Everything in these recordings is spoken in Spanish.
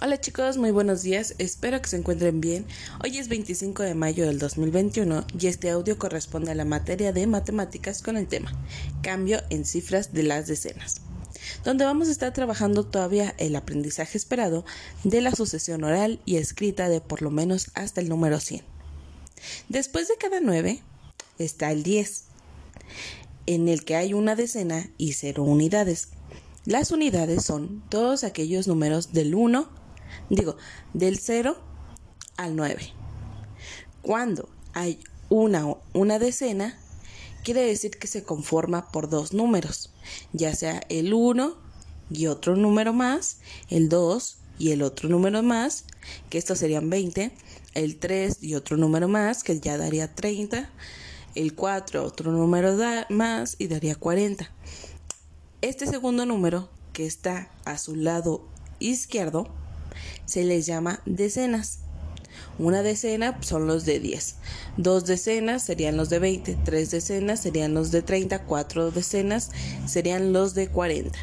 Hola chicos, muy buenos días, espero que se encuentren bien. Hoy es 25 de mayo del 2021 y este audio corresponde a la materia de matemáticas con el tema Cambio en cifras de las decenas, donde vamos a estar trabajando todavía el aprendizaje esperado de la sucesión oral y escrita de por lo menos hasta el número 100. Después de cada 9 está el 10, en el que hay una decena y cero unidades. Las unidades son todos aquellos números del 1 digo, del 0 al 9. Cuando hay una, una decena, quiere decir que se conforma por dos números, ya sea el 1 y otro número más, el 2 y el otro número más, que estos serían 20, el 3 y otro número más, que ya daría 30, el 4 otro número más y daría 40. Este segundo número, que está a su lado izquierdo, se les llama decenas. Una decena son los de 10. Dos decenas serían los de 20. Tres decenas serían los de 30. Cuatro decenas serían los de 40.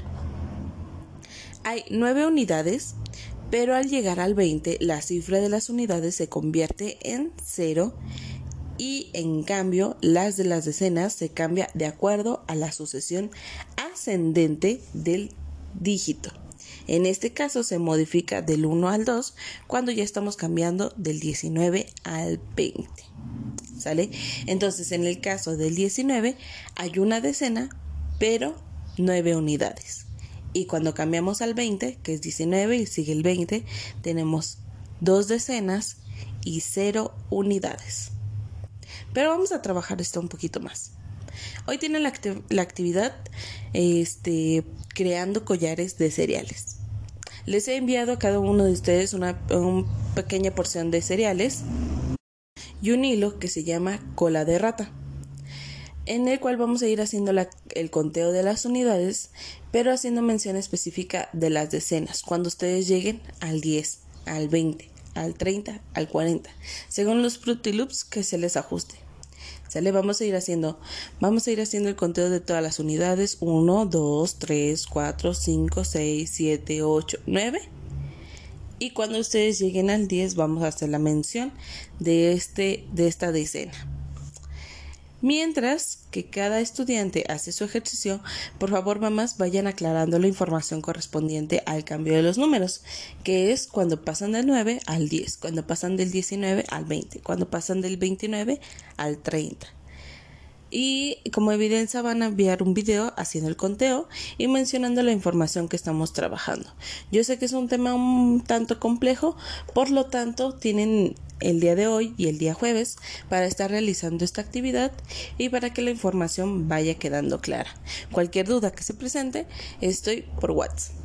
Hay nueve unidades, pero al llegar al 20 la cifra de las unidades se convierte en cero y en cambio las de las decenas se cambia de acuerdo a la sucesión ascendente del dígito. En este caso se modifica del 1 al 2 cuando ya estamos cambiando del 19 al 20. ¿Sale? Entonces, en el caso del 19 hay una decena, pero 9 unidades. Y cuando cambiamos al 20, que es 19 y sigue el 20, tenemos dos decenas y 0 unidades. Pero vamos a trabajar esto un poquito más. Hoy tiene la, actividad este, creando collares de cereales. Les he enviado a cada uno de ustedes una, pequeña porción de cereales y un hilo que se llama cola de rata, en el cual vamos a ir haciendo el conteo de las unidades, pero haciendo mención específica de las decenas, cuando ustedes lleguen al 10, al 20, al 30, al 40, según los Fruity Loops que se les ajuste. ¿Sale? Vamos a ir haciendo, vamos a ir haciendo el conteo de todas las unidades. 1, 2, 3, 4, 5, 6, 7, 8, 9. Y cuando ustedes lleguen al 10 vamos a hacer la mención de, este, de esta decena. Mientras que cada estudiante hace su ejercicio, por favor mamás vayan aclarando la información correspondiente al cambio de los números, que es cuando pasan del 9 al 10, cuando pasan del 19 al 20, cuando pasan del 29 al 30. Y como evidencia van a enviar un video haciendo el conteo y mencionando la información que estamos trabajando. Yo sé que es un tema un tanto complejo, por lo tanto tienen el día de hoy y el día jueves para estar realizando esta actividad y para que la información vaya quedando clara. Cualquier duda que se presente, estoy por WhatsApp.